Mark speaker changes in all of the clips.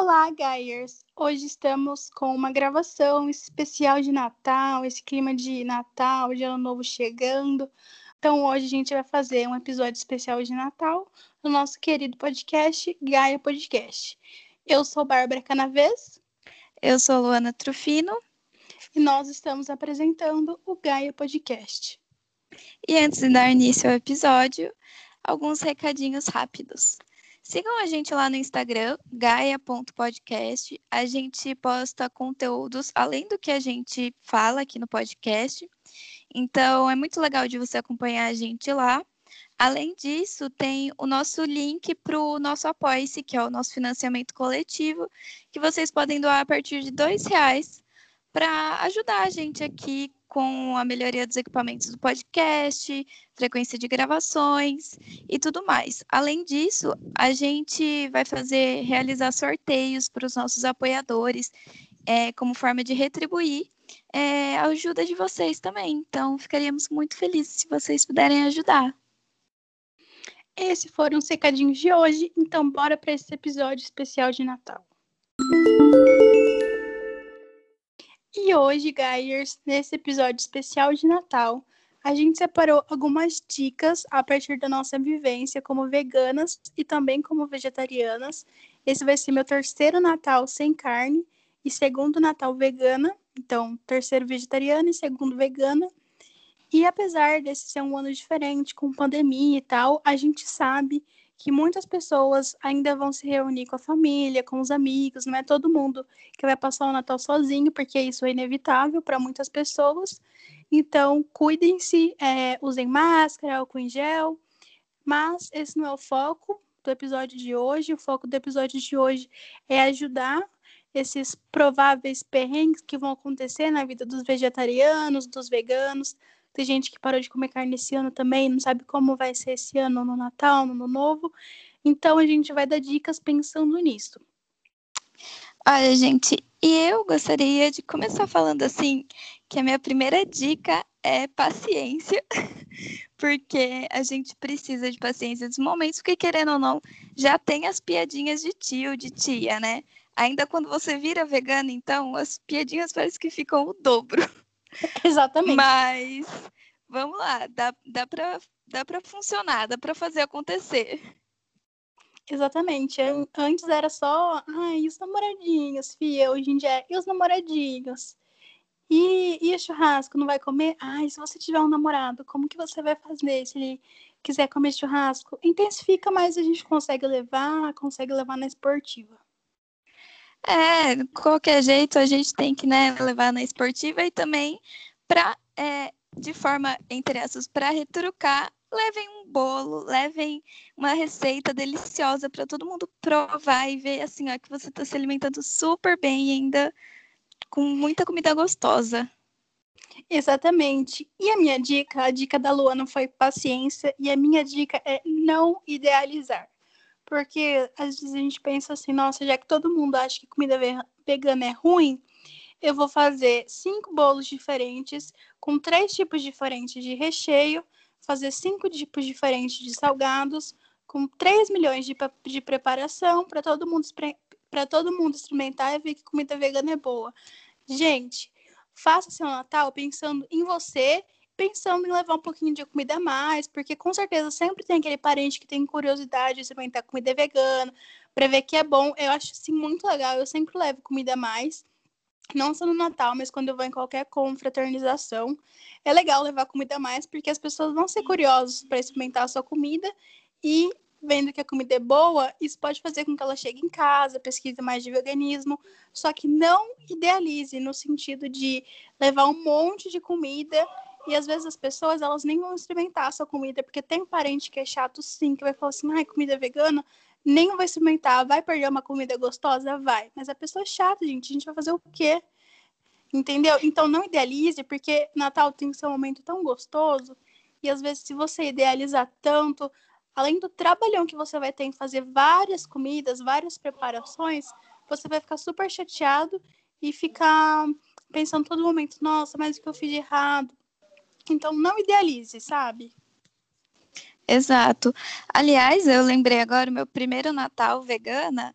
Speaker 1: Olá, Gaiers! Hoje estamos com uma gravação especial de Natal, esse clima de Natal, de Ano Novo chegando. Então, hoje a gente vai fazer um episódio especial de Natal no nosso querido podcast, Gaia Podcast. Eu sou Bárbara Canavês.
Speaker 2: Eu sou Luana Trufino.
Speaker 1: E nós estamos apresentando o Gaia Podcast.
Speaker 2: E antes de dar início ao episódio, alguns recadinhos rápidos. Sigam a gente lá no Instagram, gaia.podcast. A gente posta conteúdos além do que a gente fala aqui no podcast. Então, é muito legal de você acompanhar a gente lá. Além disso, tem o nosso link para o nosso Apoia-se, que é o nosso financiamento coletivo, que vocês podem doar a partir de dois reais para ajudar a gente aqui com a melhoria dos equipamentos do podcast, frequência de gravações e tudo mais. Além disso, a gente vai fazer realizar sorteios para os nossos apoiadores, é, como forma de retribuir é, a ajuda de vocês também. Então, ficaríamos muito felizes se vocês puderem ajudar.
Speaker 1: Esses foram os recadinhos de hoje, então bora para esse episódio especial de Natal. E hoje, Gaiers, nesse episódio especial de Natal, a gente separou algumas dicas a partir da nossa vivência como veganas e também como vegetarianas. Esse vai ser meu terceiro Natal sem carne e segundo Natal vegana. Então, terceiro vegetariano e segundo vegana. E apesar desse ser um ano diferente, com pandemia e tal, a gente sabe que muitas pessoas ainda vão se reunir com a família, com os amigos, não é todo mundo que vai passar o Natal sozinho, porque isso é inevitável para muitas pessoas. Então, cuidem-se, é, usem máscara, álcool em gel, mas esse não é o foco do episódio de hoje. O foco do episódio de hoje é ajudar esses prováveis perrengues que vão acontecer na vida dos vegetarianos, dos veganos, tem gente que parou de comer carne esse ano também, não sabe como vai ser esse ano no Natal, no Novo. Então a gente vai dar dicas pensando nisso.
Speaker 2: Olha, gente, e eu gostaria de começar falando assim que a minha primeira dica é paciência, porque a gente precisa de paciência nos momentos, porque querendo ou não, já tem as piadinhas de tio, de tia, né? Ainda quando você vira vegana, então, as piadinhas parece que ficam o dobro.
Speaker 1: Exatamente.
Speaker 2: Mas vamos lá, dá, dá para dá pra funcionar, dá para fazer acontecer.
Speaker 1: Exatamente. Antes era só, ai, os namoradinhos, fia. Hoje em dia é, e os namoradinhos? E, e o churrasco, não vai comer? Ai, se você tiver um namorado, como que você vai fazer se ele quiser comer churrasco? Intensifica mais, a gente consegue levar, consegue levar na esportiva.
Speaker 2: É, qualquer jeito a gente tem que né, levar na esportiva e também para, é, de forma, entre essas, para retrucar, levem um bolo, levem uma receita deliciosa para todo mundo provar e ver assim, ó, que você está se alimentando super bem ainda com muita comida gostosa.
Speaker 1: Exatamente. E a minha dica, a dica da Luana foi paciência, e a minha dica é não idealizar. Porque às vezes a gente pensa assim, nossa, já que todo mundo acha que comida vegana é ruim, eu vou fazer cinco bolos diferentes, com três tipos diferentes de recheio, fazer cinco tipos diferentes de salgados, com 3 milhões de, de preparação para todo mundo para todo mundo experimentar e ver que comida vegana é boa. Gente, faça seu Natal pensando em você pensando em levar um pouquinho de comida a mais, porque com certeza sempre tem aquele parente que tem curiosidade de experimentar comida vegana, para ver que é bom. Eu acho assim muito legal, eu sempre levo comida a mais. Não só no Natal, mas quando eu vou em qualquer confraternização, é legal levar comida a mais, porque as pessoas vão ser curiosas para experimentar a sua comida e vendo que a comida é boa, isso pode fazer com que ela chegue em casa, pesquise mais de veganismo, só que não idealize no sentido de levar um monte de comida e às vezes as pessoas, elas nem vão experimentar a sua comida, porque tem parente que é chato sim, que vai falar assim, ai, comida vegana, nem vai experimentar, vai perder uma comida gostosa? Vai. Mas a pessoa é chata, gente, a gente vai fazer o quê? Entendeu? Então não idealize, porque Natal tem seu momento tão gostoso, e às vezes se você idealizar tanto, além do trabalhão que você vai ter em fazer várias comidas, várias preparações, você vai ficar super chateado e ficar pensando todo momento, nossa, mas o que eu fiz de errado? Então, não idealize, sabe?
Speaker 2: Exato. Aliás, eu lembrei agora, meu primeiro Natal vegana,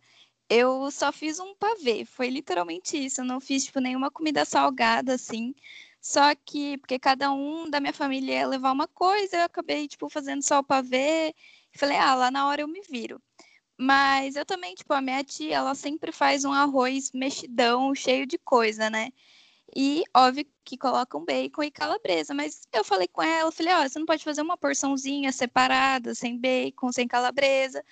Speaker 2: eu só fiz um pavê, foi literalmente isso. Eu não fiz, tipo, nenhuma comida salgada, assim. Só que, porque cada um da minha família ia levar uma coisa, eu acabei, tipo, fazendo só o pavê. Falei, ah, lá na hora eu me viro. Mas eu também, tipo, a minha tia, ela sempre faz um arroz mexidão, cheio de coisa, né? E óbvio que colocam bacon e calabresa, mas eu falei com ela, falei, ó, oh, você não pode fazer uma porçãozinha separada, sem bacon, sem calabresa.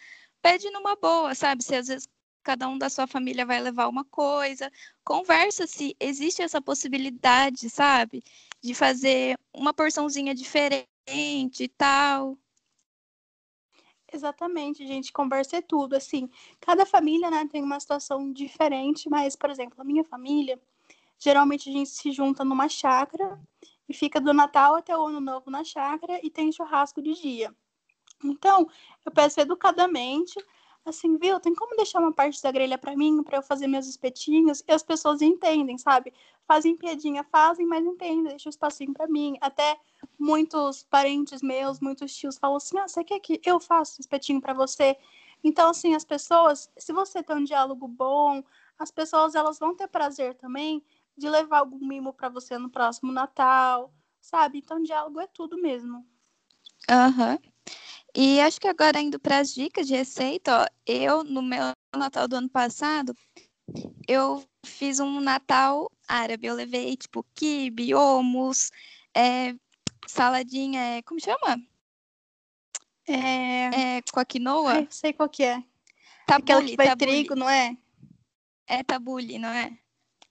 Speaker 2: Pede numa boa, sabe? Se às vezes cada um da sua família vai levar uma coisa. Conversa se existe essa possibilidade, sabe? De fazer uma porçãozinha diferente e tal.
Speaker 1: Exatamente, gente. Conversa é tudo. Assim, cada família, né, tem uma situação diferente, mas, por exemplo, a minha família, geralmente a gente se junta numa chácara e fica do Natal até o Ano Novo na chácara e tem churrasco de dia. Então, eu peço educadamente assim, viu? Tem como deixar uma parte da grelha para mim, para eu fazer meus espetinhos? E as pessoas entendem, sabe? Fazem piadinha, fazem, mas entendem, deixa um espacinho para mim. Até muitos parentes meus, muitos tios falam assim: "Ah, você quer que eu faça espetinho para você?" Então, assim, as pessoas, se você tem um diálogo bom, as pessoas elas vão ter prazer também de levar algum mimo para você no próximo Natal, sabe? Então, diálogo é tudo mesmo.
Speaker 2: Aham. Uhum. E acho que agora indo para as dicas de receita, ó, eu no meu Natal do ano passado, eu fiz um Natal árabe. Eu levei tipo quibe, hummus, é, saladinha, é, como chama?
Speaker 1: É...
Speaker 2: é com a quinoa?
Speaker 1: Ai, sei qual que é.
Speaker 2: Tabule,
Speaker 1: Aquela que vai tabule. trigo, não é?
Speaker 2: É tabule, não é?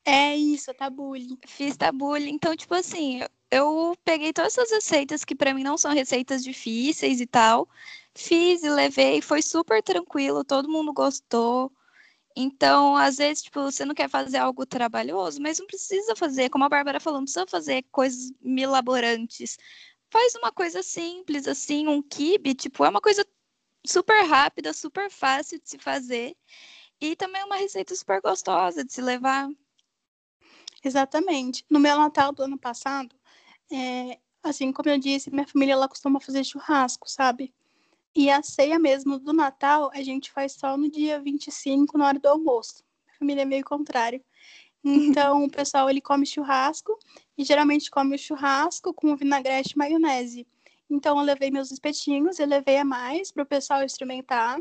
Speaker 1: É isso, tabule.
Speaker 2: Fiz tabule. Então, tipo assim, eu peguei todas essas receitas que para mim não são receitas difíceis e tal, fiz e levei, foi super tranquilo, todo mundo gostou. Então, às vezes, tipo, você não quer fazer algo trabalhoso, mas não precisa fazer, como a Bárbara falou, não precisa fazer coisas milaborantes. Faz uma coisa simples, assim, um kibe, tipo, é uma coisa super rápida, super fácil de se fazer. E também é uma receita super gostosa de se levar.
Speaker 1: Exatamente. No meu Natal do ano passado, é, assim, como eu disse, minha família ela costuma fazer churrasco, sabe? E a ceia mesmo do Natal a gente faz só no dia 25, na hora do almoço. Minha família é meio contrário. Então, o pessoal ele come churrasco e geralmente come o churrasco com vinagrete e maionese. Então, eu levei meus espetinhos, eu levei a mais para o pessoal experimentar.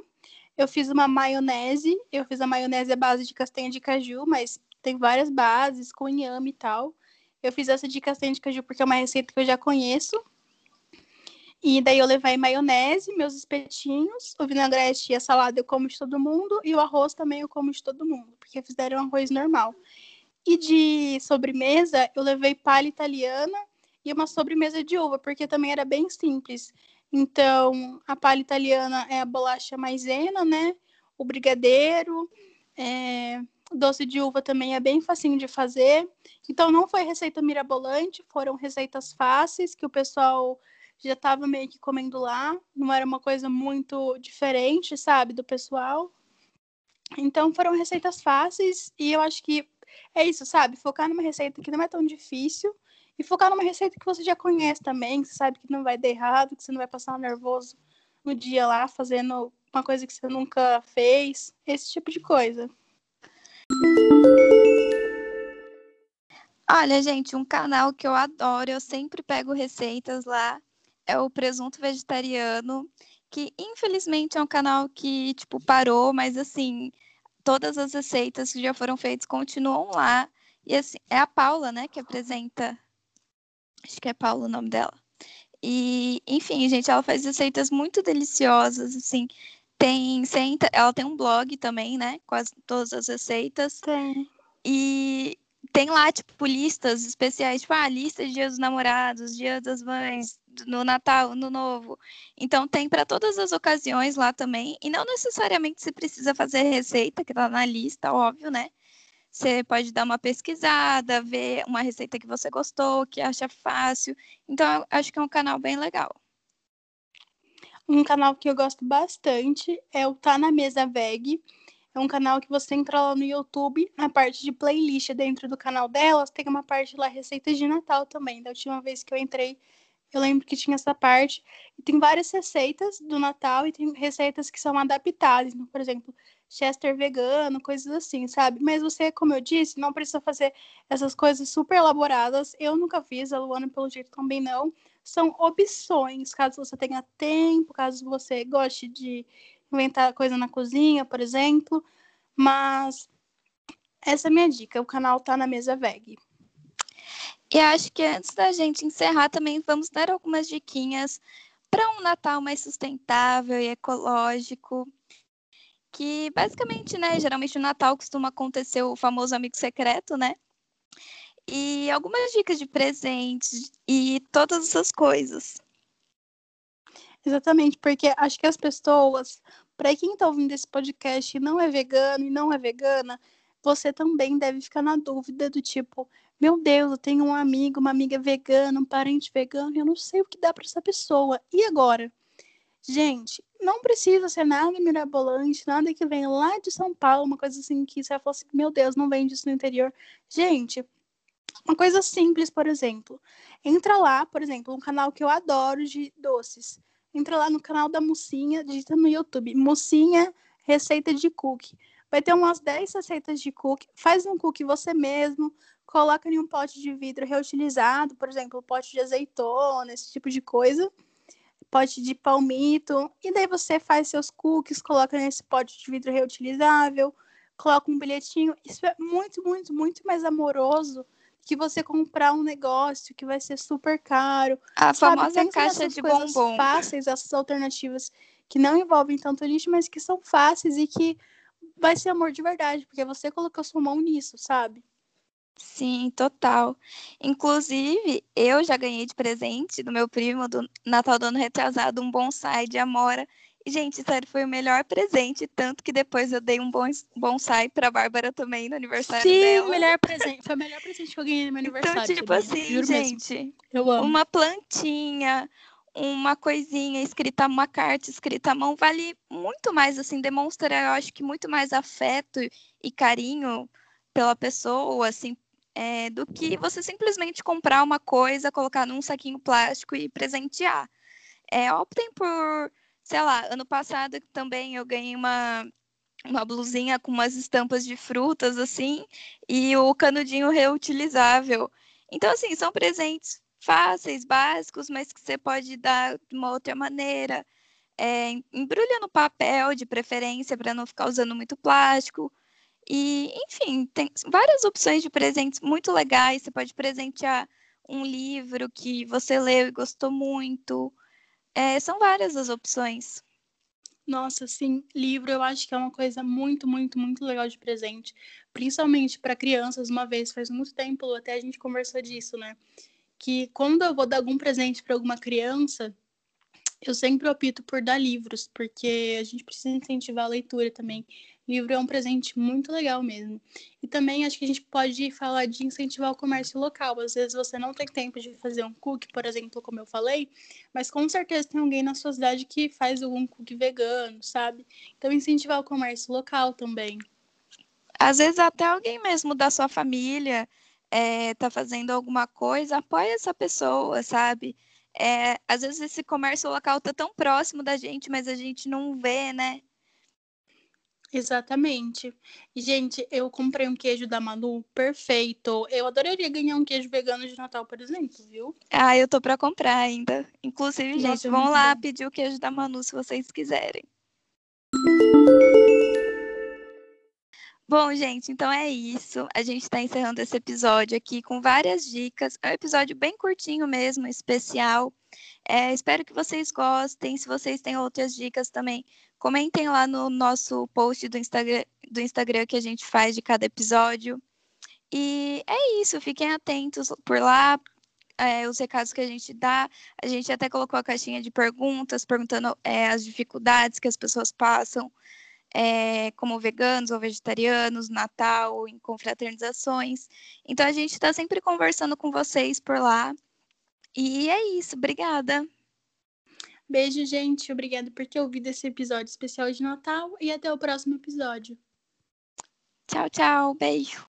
Speaker 1: Eu fiz uma maionese, eu fiz a maionese à base de castanha de caju, mas tem várias bases com inhame e tal. Eu fiz essa de castanha de caju porque é uma receita que eu já conheço. E daí eu levei maionese, meus espetinhos, o vinagrete e a salada eu como de todo mundo, e o arroz também eu como de todo mundo, porque fizeram arroz normal. E de sobremesa, eu levei palha italiana e uma sobremesa de uva, porque também era bem simples. Então, a palha italiana é a bolacha maisena, né? O brigadeiro, é, Doce de uva também é bem facinho de fazer. Então, não foi receita mirabolante, foram receitas fáceis que o pessoal já estava meio que comendo lá. Não era uma coisa muito diferente, sabe, do pessoal. Então, foram receitas fáceis e eu acho que é isso, sabe? Focar numa receita que não é tão difícil e focar numa receita que você já conhece também, que você sabe que não vai dar errado, que você não vai passar nervoso no dia lá fazendo uma coisa que você nunca fez, esse tipo de coisa.
Speaker 2: Olha, gente, um canal que eu adoro, eu sempre pego receitas lá, é o Presunto Vegetariano, que infelizmente é um canal que, tipo, parou, mas assim, todas as receitas que já foram feitas continuam lá. E assim, é a Paula, né, que apresenta. Acho que é Paula o nome dela. E, enfim, gente, ela faz receitas muito deliciosas, assim. Tem, senta, ela tem um blog também, né? Quase todas as receitas.
Speaker 1: Tem.
Speaker 2: E tem lá, tipo, listas especiais, tipo, ah, lista de Dia dos Namorados, Dia das Mães, no Natal, no Novo. Então tem para todas as ocasiões lá também. E não necessariamente você precisa fazer receita, que tá na lista, óbvio, né? Você pode dar uma pesquisada, ver uma receita que você gostou, que acha fácil. Então, acho que é um canal bem legal.
Speaker 1: Um canal que eu gosto bastante é o Tá na Mesa Veg. É um canal que você entra lá no YouTube, na parte de playlist dentro do canal delas, tem uma parte lá, receitas de Natal também. Da última vez que eu entrei, eu lembro que tinha essa parte. E tem várias receitas do Natal e tem receitas que são adaptadas. Então, por exemplo, chester vegano, coisas assim, sabe? Mas você, como eu disse, não precisa fazer essas coisas super elaboradas. Eu nunca fiz, a Luana, pelo jeito, também não. São opções, caso você tenha tempo, caso você goste de inventar coisa na cozinha, por exemplo. Mas essa é a minha dica. O canal tá na mesa veg.
Speaker 2: E acho que antes da gente encerrar também vamos dar algumas diquinhas para um Natal mais sustentável e ecológico. Que basicamente, né, geralmente no Natal costuma acontecer o famoso amigo secreto, né? E algumas dicas de presentes e todas essas coisas.
Speaker 1: Exatamente, porque acho que as pessoas, para quem está ouvindo esse podcast e não é vegano e não é vegana, você também deve ficar na dúvida do tipo, meu Deus, eu tenho um amigo, uma amiga vegana, um parente vegano, e eu não sei o que dá para essa pessoa. E agora? Gente, não precisa ser nada mirabolante, nada que vem lá de São Paulo, uma coisa assim que você fala assim, meu Deus, não vende isso no interior. Gente, uma coisa simples, por exemplo. Entra lá, por exemplo, um canal que eu adoro de doces. Entra lá no canal da Mocinha, digita no YouTube, Mocinha Receita de Cookie. Vai ter umas 10 receitas de cookie. Faz um cookie você mesmo, coloca em um pote de vidro reutilizado, por exemplo, pote de azeitona, esse tipo de coisa. Pote de palmito. E daí você faz seus cookies, coloca nesse pote de vidro reutilizável, coloca um bilhetinho. Isso é muito, muito, muito mais amoroso que você comprar um negócio que vai ser super caro.
Speaker 2: A sabe? famosa Pensa caixa de bombom.
Speaker 1: fáceis, essas alternativas que não envolvem tanto lixo, mas que são fáceis e que vai ser amor de verdade, porque você colocou sua mão nisso, sabe?
Speaker 2: Sim, total. Inclusive, eu já ganhei de presente do meu primo do Natal do ano retrasado um bonsai de amora. Gente, sério, foi o melhor presente, tanto que depois eu dei um bonsai pra Bárbara também no aniversário
Speaker 1: Sim,
Speaker 2: dela.
Speaker 1: Sim, melhor presente. Foi o melhor presente que eu ganhei no meu então, aniversário.
Speaker 2: Então, tipo assim, gente,
Speaker 1: mesmo. eu amo.
Speaker 2: uma plantinha, uma coisinha escrita, uma carta escrita à mão, vale muito mais, assim, demonstra, eu acho que muito mais afeto e carinho pela pessoa, assim, é, do que você simplesmente comprar uma coisa, colocar num saquinho plástico e presentear. É, optem por, sei lá, ano passado também eu ganhei uma, uma blusinha com umas estampas de frutas, assim, e o canudinho reutilizável. Então, assim, são presentes fáceis, básicos, mas que você pode dar de uma outra maneira. É, embrulha no papel, de preferência, para não ficar usando muito plástico. E, enfim, tem várias opções de presentes muito legais. Você pode presentear um livro que você leu e gostou muito. É, são várias as opções.
Speaker 1: Nossa, sim, livro eu acho que é uma coisa muito, muito, muito legal de presente, principalmente para crianças. Uma vez, faz muito tempo, até a gente conversou disso, né? que quando eu vou dar algum presente para alguma criança, eu sempre opto por dar livros, porque a gente precisa incentivar a leitura também. Livro é um presente muito legal mesmo. E também acho que a gente pode falar de incentivar o comércio local. Às vezes você não tem tempo de fazer um cookie, por exemplo, como eu falei, mas com certeza tem alguém na sua cidade que faz algum cookie vegano, sabe? Então incentivar o comércio local também.
Speaker 2: Às vezes até alguém mesmo da sua família é, tá fazendo alguma coisa, apoia essa pessoa, sabe? É, às vezes esse comércio local tá tão próximo da gente, mas a gente não vê, né?
Speaker 1: Exatamente. Gente, eu comprei um queijo da Manu perfeito. Eu adoraria ganhar um queijo vegano de Natal, por exemplo, viu?
Speaker 2: Ah, eu tô para comprar ainda. Inclusive, Nossa, gente, vão lá bom. pedir o queijo da Manu se vocês quiserem. Bom, gente, então é isso. A gente está encerrando esse episódio aqui com várias dicas. É um episódio bem curtinho mesmo, especial. É, espero que vocês gostem. Se vocês têm outras dicas também, comentem lá no nosso post do Instagram, do Instagram que a gente faz de cada episódio. E é isso, fiquem atentos por lá. É, os recados que a gente dá. A gente até colocou a caixinha de perguntas, perguntando é, as dificuldades que as pessoas passam é, como veganos ou vegetarianos, Natal, em confraternizações. Então a gente está sempre conversando com vocês por lá. E é isso, obrigada.
Speaker 1: Beijo, gente. Obrigada por ter ouvido esse episódio especial de Natal e até o próximo episódio.
Speaker 2: Tchau, tchau. Beijo.